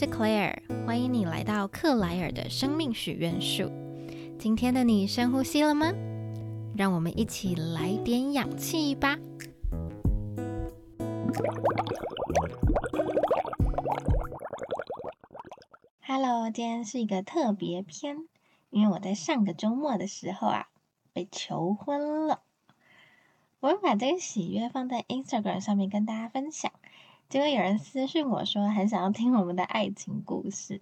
是 Claire，欢迎你来到克莱尔的生命许愿树。今天的你深呼吸了吗？让我们一起来点氧气吧。Hello，今天是一个特别篇，因为我在上个周末的时候啊，被求婚了。我会把这个喜悦放在 Instagram 上面跟大家分享。结果有人私信我说很想要听我们的爱情故事。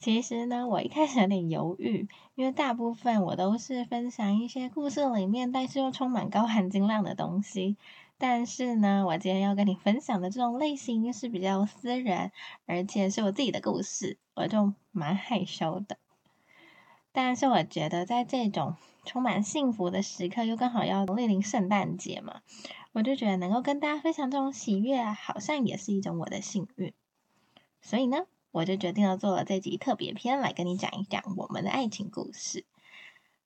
其实呢，我一开始有点犹豫，因为大部分我都是分享一些故事里面，但是又充满高含金量的东西。但是呢，我今天要跟你分享的这种类型是比较私人，而且是我自己的故事，我就蛮害羞的。但是我觉得在这种充满幸福的时刻，又刚好要莅临圣诞节嘛。我就觉得能够跟大家分享这种喜悦，好像也是一种我的幸运，所以呢，我就决定要做了这集特别篇，来跟你讲一讲我们的爱情故事。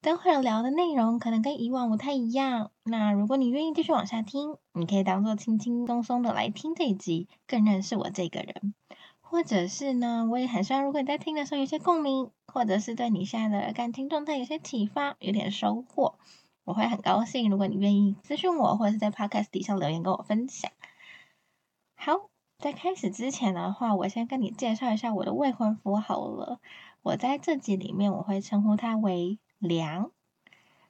等会儿聊的内容可能跟以往不太一样，那如果你愿意继续往下听，你可以当做轻轻松松的来听这一集，更认识我这个人。或者是呢，我也很希望如果你在听的时候有些共鸣，或者是对你现在的感情状态有些启发，有点收获。我会很高兴，如果你愿意咨询我，或者是在 podcast 底下留言跟我分享。好，在开始之前的话，我先跟你介绍一下我的未婚夫好了。我在这集里面我会称呼他为梁，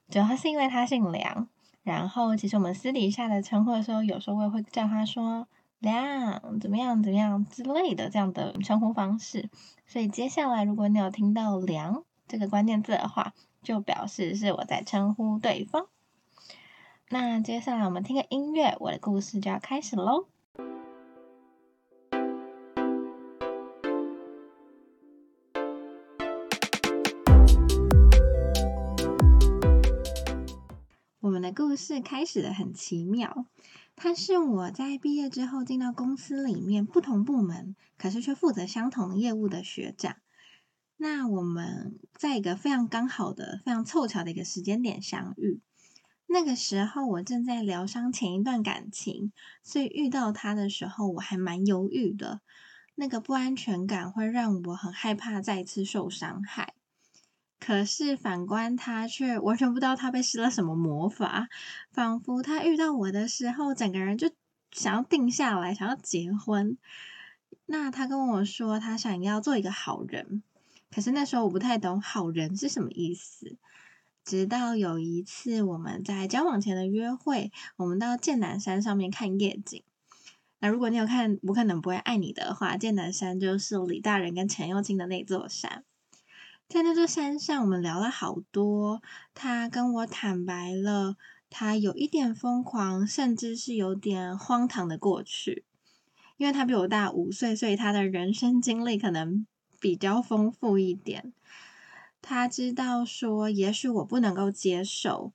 主要是因为他姓梁。然后其实我们私底下的称呼的时候，有时候我也会叫他说梁怎么样怎么样之类的这样的称呼方式。所以接下来如果你有听到梁这个关键字的话，就表示是我在称呼对方。那接下来我们听个音乐，我的故事就要开始喽。我们的故事开始的很奇妙，他是我在毕业之后进到公司里面不同部门，可是却负责相同业务的学长。那我们在一个非常刚好的、非常凑巧的一个时间点相遇。那个时候我正在疗伤前一段感情，所以遇到他的时候我还蛮犹豫的。那个不安全感会让我很害怕再次受伤害。可是反观他，却完全不知道他被施了什么魔法，仿佛他遇到我的时候，整个人就想要定下来，想要结婚。那他跟我说，他想要做一个好人。可是那时候我不太懂好人是什么意思，直到有一次我们在交往前的约会，我们到剑南山上面看夜景。那如果你有看《我可能不会爱你》的话，剑南山就是李大人跟陈幼卿的那座山。在那座山上，我们聊了好多。他跟我坦白了他有一点疯狂，甚至是有点荒唐的过去。因为他比我大五岁，所以他的人生经历可能。比较丰富一点，他知道说，也许我不能够接受，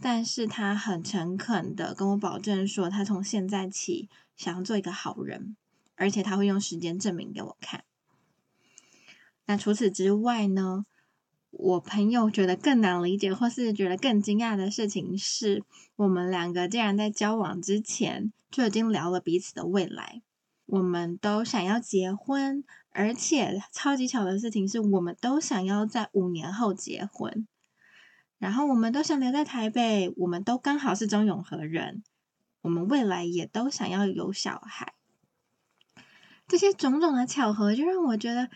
但是他很诚恳的跟我保证说，他从现在起想要做一个好人，而且他会用时间证明给我看。那除此之外呢，我朋友觉得更难理解或是觉得更惊讶的事情是，我们两个竟然在交往之前就已经聊了彼此的未来，我们都想要结婚。而且超级巧的事情是，我们都想要在五年后结婚，然后我们都想留在台北，我们都刚好是中永和人，我们未来也都想要有小孩。这些种种的巧合，就让我觉得，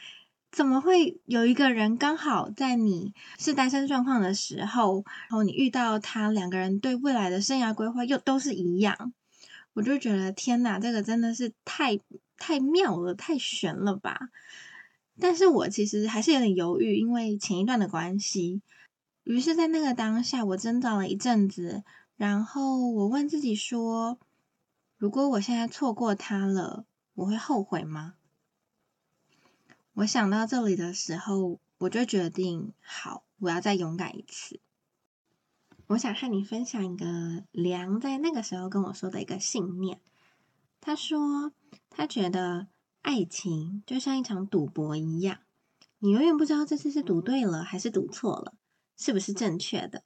怎么会有一个人刚好在你是单身状况的时候，然后你遇到他，两个人对未来的生涯规划又都是一样，我就觉得天哪，这个真的是太。太妙了，太悬了吧！但是我其实还是有点犹豫，因为前一段的关系。于是，在那个当下，我挣扎了一阵子，然后我问自己说：如果我现在错过他了，我会后悔吗？我想到这里的时候，我就决定，好，我要再勇敢一次。我想和你分享一个梁在那个时候跟我说的一个信念。他说。他觉得爱情就像一场赌博一样，你永远不知道这次是赌对了还是赌错了，是不是正确的。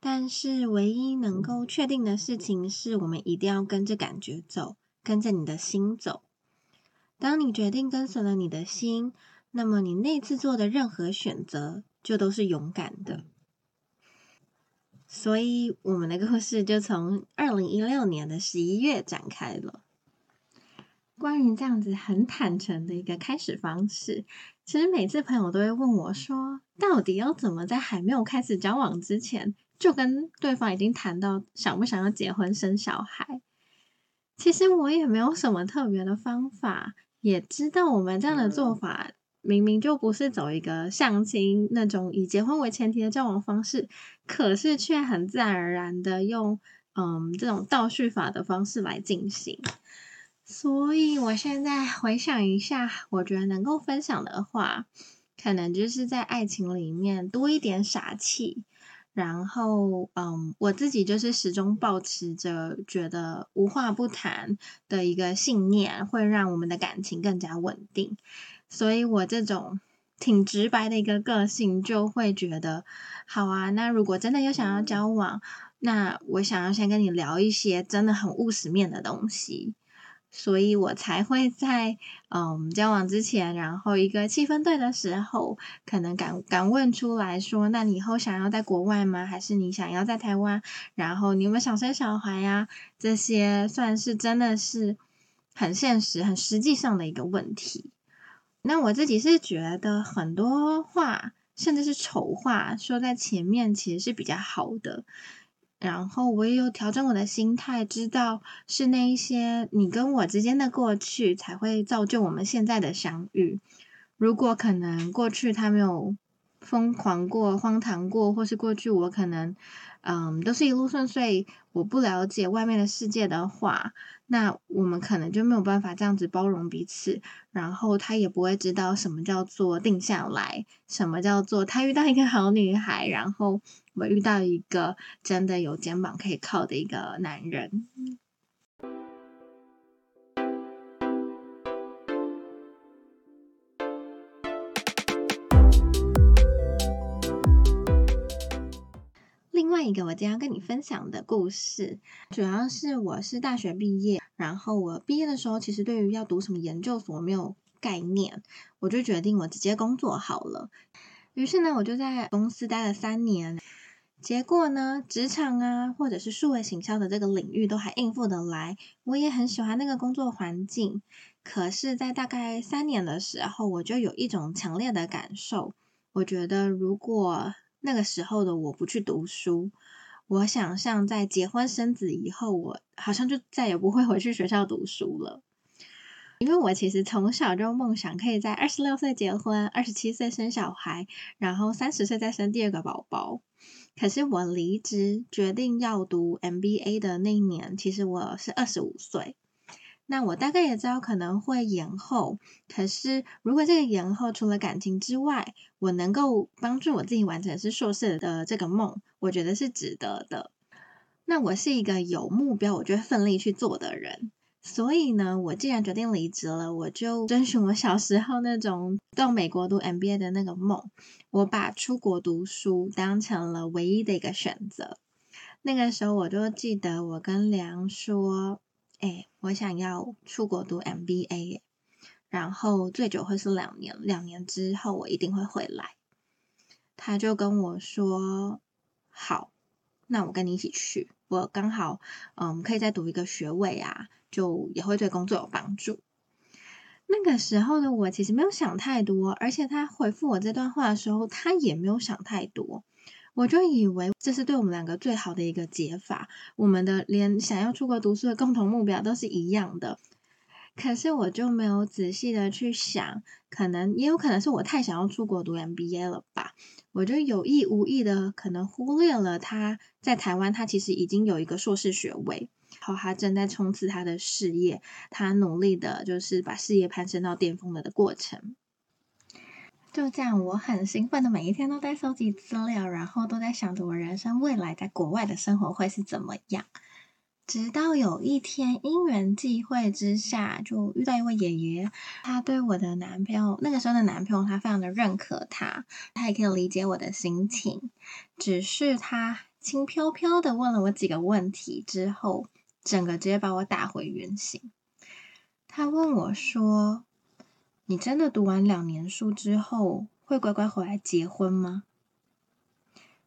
但是唯一能够确定的事情是，我们一定要跟着感觉走，跟着你的心走。当你决定跟随了你的心，那么你那次做的任何选择就都是勇敢的。所以，我们的故事就从二零一六年的十一月展开了。关于这样子很坦诚的一个开始方式，其实每次朋友都会问我说：“到底要怎么在还没有开始交往之前，就跟对方已经谈到想不想要结婚生小孩？”其实我也没有什么特别的方法，也知道我们这样的做法。明明就不是走一个相亲那种以结婚为前提的交往方式，可是却很自然而然的用嗯这种倒叙法的方式来进行。所以我现在回想一下，我觉得能够分享的话，可能就是在爱情里面多一点傻气，然后嗯我自己就是始终保持着觉得无话不谈的一个信念，会让我们的感情更加稳定。所以我这种挺直白的一个个性，就会觉得好啊。那如果真的有想要交往，那我想要先跟你聊一些真的很务实面的东西，所以我才会在嗯交往之前，然后一个气氛对的时候，可能敢敢问出来说，那你以后想要在国外吗？还是你想要在台湾？然后你有没有想生小孩呀？这些算是真的是很现实、很实际上的一个问题。那我自己是觉得很多话，甚至是丑话，说在前面其实是比较好的。然后我也有调整我的心态，知道是那一些你跟我之间的过去，才会造就我们现在的相遇。如果可能过去他没有疯狂过、荒唐过，或是过去我可能嗯都是一路顺遂，我不了解外面的世界的话。那我们可能就没有办法这样子包容彼此，然后他也不会知道什么叫做定下来，什么叫做他遇到一个好女孩，然后我遇到一个真的有肩膀可以靠的一个男人。外一个我今天要跟你分享的故事，主要是我是大学毕业，然后我毕业的时候，其实对于要读什么研究所没有概念，我就决定我直接工作好了。于是呢，我就在公司待了三年，结果呢，职场啊，或者是数位行销的这个领域都还应付得来，我也很喜欢那个工作环境。可是，在大概三年的时候，我就有一种强烈的感受，我觉得如果那个时候的我不去读书，我想象在结婚生子以后，我好像就再也不会回去学校读书了。因为我其实从小就梦想可以在二十六岁结婚，二十七岁生小孩，然后三十岁再生第二个宝宝。可是我离职决定要读 MBA 的那一年，其实我是二十五岁。那我大概也知道可能会延后，可是如果这个延后除了感情之外，我能够帮助我自己完成是硕士的这个梦，我觉得是值得的。那我是一个有目标，我就会奋力去做的人。所以呢，我既然决定离职了，我就遵循我小时候那种到美国读 MBA 的那个梦，我把出国读书当成了唯一的一个选择。那个时候我就记得我跟梁说。哎，我想要出国读 MBA，然后最久会是两年，两年之后我一定会回来。他就跟我说：“好，那我跟你一起去。我刚好，嗯，可以再读一个学位啊，就也会对工作有帮助。”那个时候的我其实没有想太多，而且他回复我这段话的时候，他也没有想太多。我就以为这是对我们两个最好的一个解法，我们的连想要出国读书的共同目标都是一样的。可是我就没有仔细的去想，可能也有可能是我太想要出国读 MBA 了吧？我就有意无意的可能忽略了他在台湾，他其实已经有一个硕士学位，然后他正在冲刺他的事业，他努力的就是把事业攀升到巅峰了的过程。就这样，我很兴奋的每一天都在收集资料，然后都在想着我人生未来在国外的生活会是怎么样。直到有一天因缘际会之下，就遇到一位爷爷，他对我的男朋友，那个时候的男朋友，他非常的认可他，他也可以理解我的心情，只是他轻飘飘的问了我几个问题之后，整个直接把我打回原形。他问我说：“你真的读完两年书之后会乖乖回来结婚吗？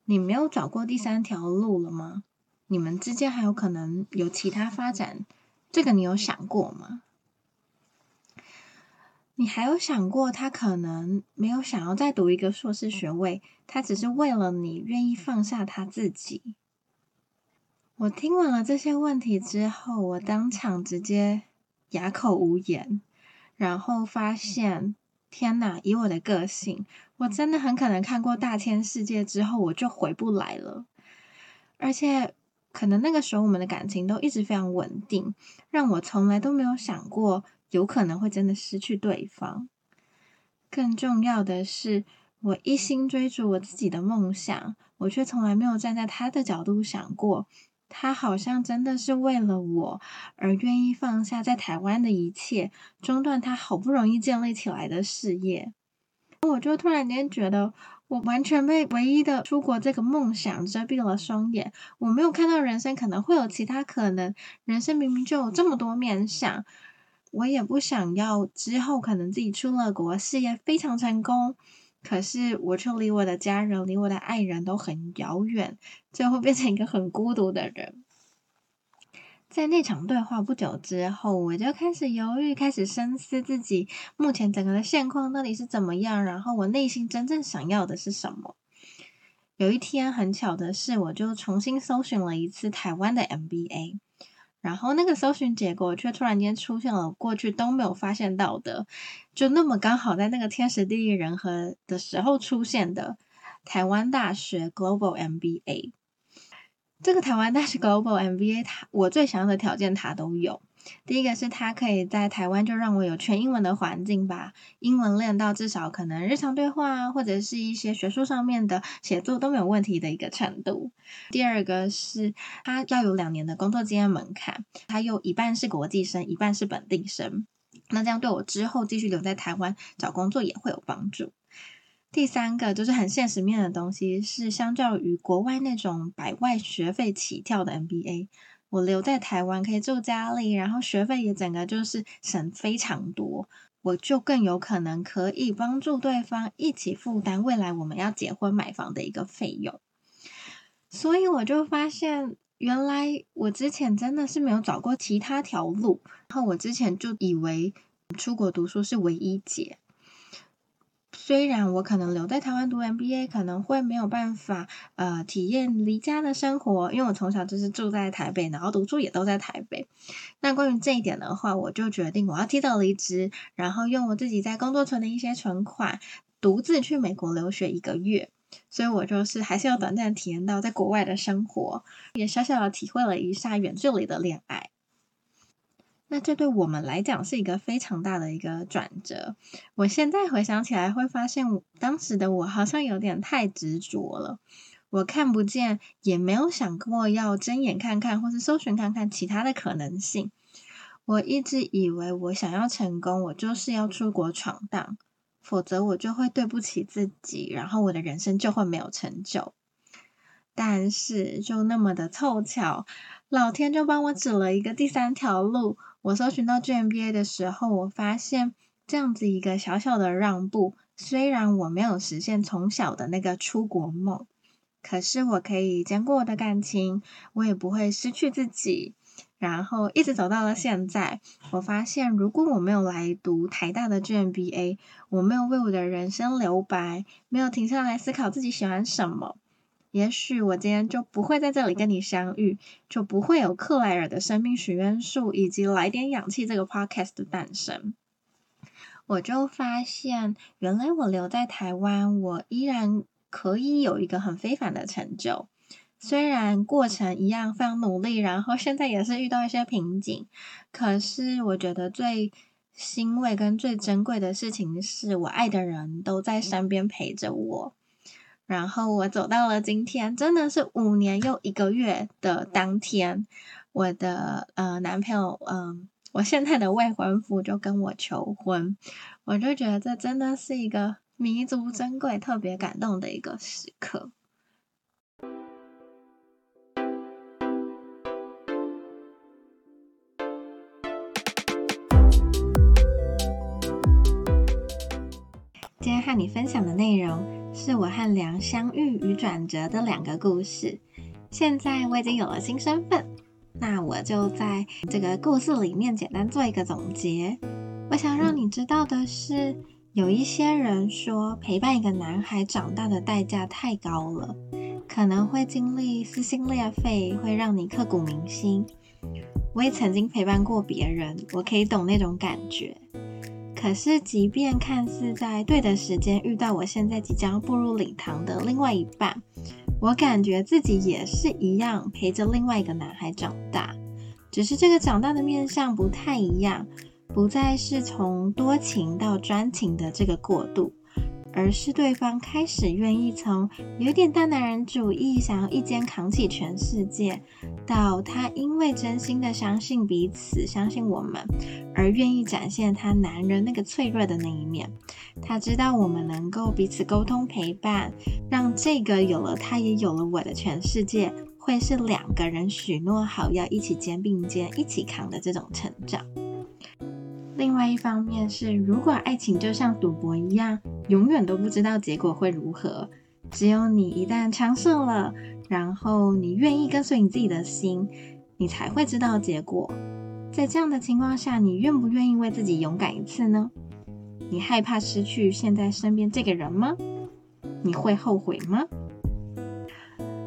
你没有找过第三条路了吗？你们之间还有可能有其他发展？这个你有想过吗？你还有想过他可能没有想要再读一个硕士学位，他只是为了你愿意放下他自己？我听完了这些问题之后，我当场直接哑口无言。然后发现，天哪！以我的个性，我真的很可能看过大千世界之后，我就回不来了。而且，可能那个时候我们的感情都一直非常稳定，让我从来都没有想过有可能会真的失去对方。更重要的是，我一心追逐我自己的梦想，我却从来没有站在他的角度想过。他好像真的是为了我而愿意放下在台湾的一切，中断他好不容易建立起来的事业。我就突然间觉得，我完全被唯一的出国这个梦想遮蔽了双眼。我没有看到人生可能会有其他可能，人生明明就有这么多面向。我也不想要之后可能自己出了国，事业非常成功。可是，我却离我的家人、离我的爱人都很遥远，最后变成一个很孤独的人。在那场对话不久之后，我就开始犹豫，开始深思自己目前整个的现况到底是怎么样，然后我内心真正想要的是什么。有一天，很巧的是，我就重新搜寻了一次台湾的 MBA。然后那个搜寻结果却突然间出现了过去都没有发现到的，就那么刚好在那个天时地利人和的时候出现的台湾大学 Global MBA。这个台湾大学 Global MBA，它我最想要的条件它都有。第一个是它可以在台湾就让我有全英文的环境，吧英文练到至少可能日常对话啊，或者是一些学术上面的写作都没有问题的一个程度。第二个是它要有两年的工作经验门槛，它又一半是国际生，一半是本地生，那这样对我之后继续留在台湾找工作也会有帮助。第三个就是很现实面的东西，是相较于国外那种百万学费起跳的 MBA。我留在台湾可以住家里，然后学费也整个就是省非常多，我就更有可能可以帮助对方一起负担未来我们要结婚买房的一个费用。所以我就发现，原来我之前真的是没有找过其他条路，然后我之前就以为出国读书是唯一解。虽然我可能留在台湾读 MBA，可能会没有办法呃体验离家的生活，因为我从小就是住在台北，然后读书也都在台北。那关于这一点的话，我就决定我要提早离职，然后用我自己在工作存的一些存款，独自去美国留学一个月。所以我就是还是要短暂体验到在国外的生活，也小小的体会了一下远距离的恋爱。那这对我们来讲是一个非常大的一个转折。我现在回想起来，会发现当时的我好像有点太执着了。我看不见，也没有想过要睁眼看看，或是搜寻看看其他的可能性。我一直以为，我想要成功，我就是要出国闯荡，否则我就会对不起自己，然后我的人生就会没有成就。但是，就那么的凑巧，老天就帮我指了一个第三条路。我搜寻到 GMBA 的时候，我发现这样子一个小小的让步，虽然我没有实现从小的那个出国梦，可是我可以兼顾我的感情，我也不会失去自己，然后一直走到了现在。我发现，如果我没有来读台大的 GMBA，我没有为我的人生留白，没有停下来思考自己喜欢什么。也许我今天就不会在这里跟你相遇，就不会有克莱尔的生命许愿树以及来点氧气这个 podcast 的诞生。我就发现，原来我留在台湾，我依然可以有一个很非凡的成就。虽然过程一样非常努力，然后现在也是遇到一些瓶颈，可是我觉得最欣慰跟最珍贵的事情是我爱的人都在身边陪着我。然后我走到了今天，真的是五年又一个月的当天，我的呃男朋友，嗯，我现在的未婚夫就跟我求婚，我就觉得这真的是一个弥足珍贵、特别感动的一个时刻。今天和你分享的内容是我和梁相遇与转折的两个故事。现在我已经有了新身份，那我就在这个故事里面简单做一个总结。我想让你知道的是，有一些人说陪伴一个男孩长大的代价太高了，可能会经历撕心裂肺，会让你刻骨铭心。我也曾经陪伴过别人，我可以懂那种感觉。可是，即便看似在对的时间遇到我现在即将步入礼堂的另外一半，我感觉自己也是一样陪着另外一个男孩长大，只是这个长大的面相不太一样，不再是从多情到专情的这个过渡。而是对方开始愿意从有点大男人主义，想要一肩扛起全世界，到他因为真心的相信彼此，相信我们，而愿意展现他男人那个脆弱的那一面。他知道我们能够彼此沟通陪伴，让这个有了他也有了我的全世界，会是两个人许诺好要一起肩并肩一起扛的这种成长。另外一方面是，如果爱情就像赌博一样，永远都不知道结果会如何。只有你一旦尝试了，然后你愿意跟随你自己的心，你才会知道结果。在这样的情况下，你愿不愿意为自己勇敢一次呢？你害怕失去现在身边这个人吗？你会后悔吗？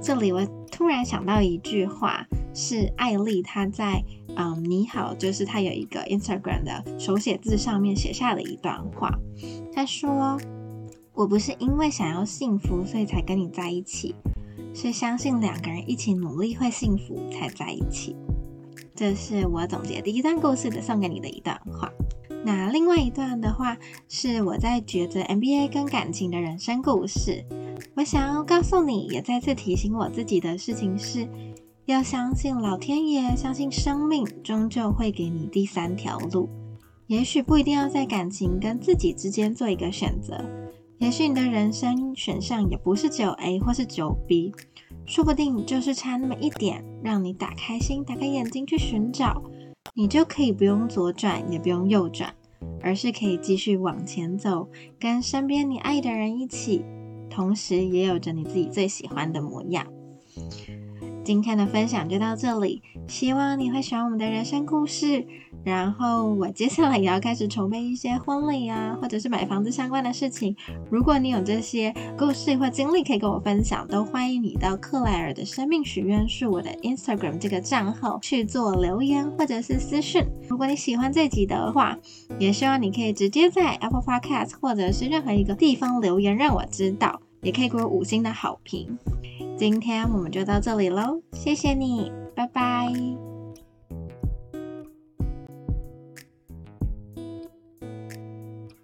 这里我突然想到一句话，是艾丽她在。嗯，你好，就是她有一个 Instagram 的手写字上面写下了一段话。她说：“我不是因为想要幸福，所以才跟你在一起，是相信两个人一起努力会幸福才在一起。”这是我总结第一段故事的送给你的一段话。那另外一段的话是我在抉择 MBA 跟感情的人生故事。我想要告诉你，也再次提醒我自己的事情是。要相信老天爷，相信生命，终究会给你第三条路。也许不一定要在感情跟自己之间做一个选择，也许你的人生选项也不是只有 A 或是只有 B，说不定就是差那么一点，让你打开心、打开眼睛去寻找，你就可以不用左转，也不用右转，而是可以继续往前走，跟身边你爱的人一起，同时也有着你自己最喜欢的模样。今天的分享就到这里，希望你会喜欢我们的人生故事。然后我接下来也要开始筹备一些婚礼啊，或者是买房子相关的事情。如果你有这些故事或经历可以跟我分享，都欢迎你到克莱尔的生命许愿树我的 Instagram 这个账号去做留言或者是私讯。如果你喜欢这集的话，也希望你可以直接在 Apple Podcast 或者是任何一个地方留言，让我知道，也可以给我五星的好评。今天我们就到这里喽，谢谢你，拜拜。